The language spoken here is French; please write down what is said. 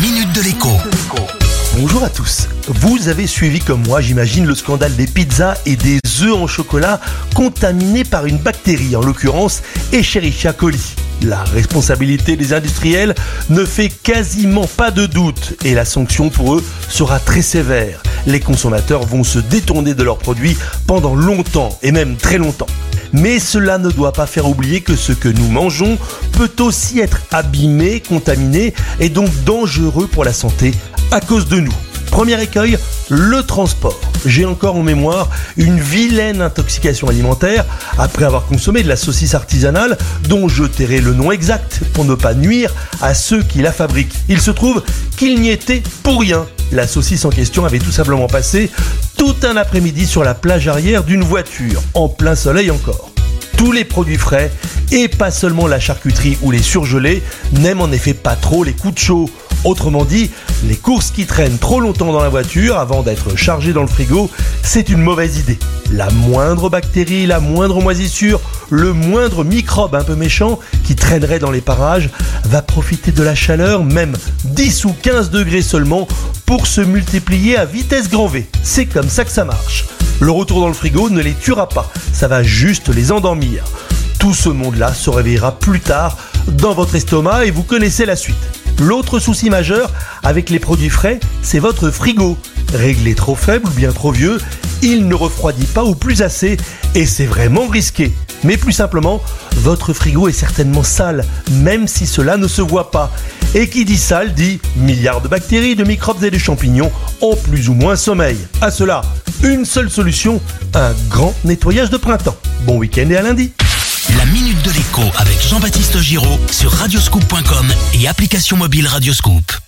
minute de l'écho. Bonjour à tous. Vous avez suivi comme moi, j'imagine, le scandale des pizzas et des œufs en chocolat contaminés par une bactérie, en l'occurrence Escherichia coli. La responsabilité des industriels ne fait quasiment pas de doute et la sanction pour eux sera très sévère. Les consommateurs vont se détourner de leurs produits pendant longtemps et même très longtemps. Mais cela ne doit pas faire oublier que ce que nous mangeons peut aussi être abîmé, contaminé et donc dangereux pour la santé à cause de nous. Premier écueil, le transport. J'ai encore en mémoire une vilaine intoxication alimentaire après avoir consommé de la saucisse artisanale dont je tairai le nom exact pour ne pas nuire à ceux qui la fabriquent. Il se trouve qu'il n'y était pour rien. La saucisse en question avait tout simplement passé tout un après-midi sur la plage arrière d'une voiture, en plein soleil encore. Tous les produits frais, et pas seulement la charcuterie ou les surgelés, n'aiment en effet pas trop les coups de chaud. Autrement dit, les courses qui traînent trop longtemps dans la voiture avant d'être chargées dans le frigo, c'est une mauvaise idée. La moindre bactérie, la moindre moisissure, le moindre microbe un peu méchant qui traînerait dans les parages va profiter de la chaleur, même 10 ou 15 degrés seulement, pour se multiplier à vitesse grand V. C'est comme ça que ça marche. Le retour dans le frigo ne les tuera pas, ça va juste les endormir. Tout ce monde-là se réveillera plus tard dans votre estomac et vous connaissez la suite. L'autre souci majeur avec les produits frais, c'est votre frigo. Réglé trop faible ou bien trop vieux, il ne refroidit pas ou plus assez et c'est vraiment risqué. Mais plus simplement, votre frigo est certainement sale, même si cela ne se voit pas. Et qui dit sale dit milliards de bactéries, de microbes et de champignons en plus ou moins sommeil. À cela, une seule solution, un grand nettoyage de printemps. Bon week-end et à lundi. La minute de l'écho avec Jean-Baptiste Giraud sur radioscoop.com et application mobile Radioscoop.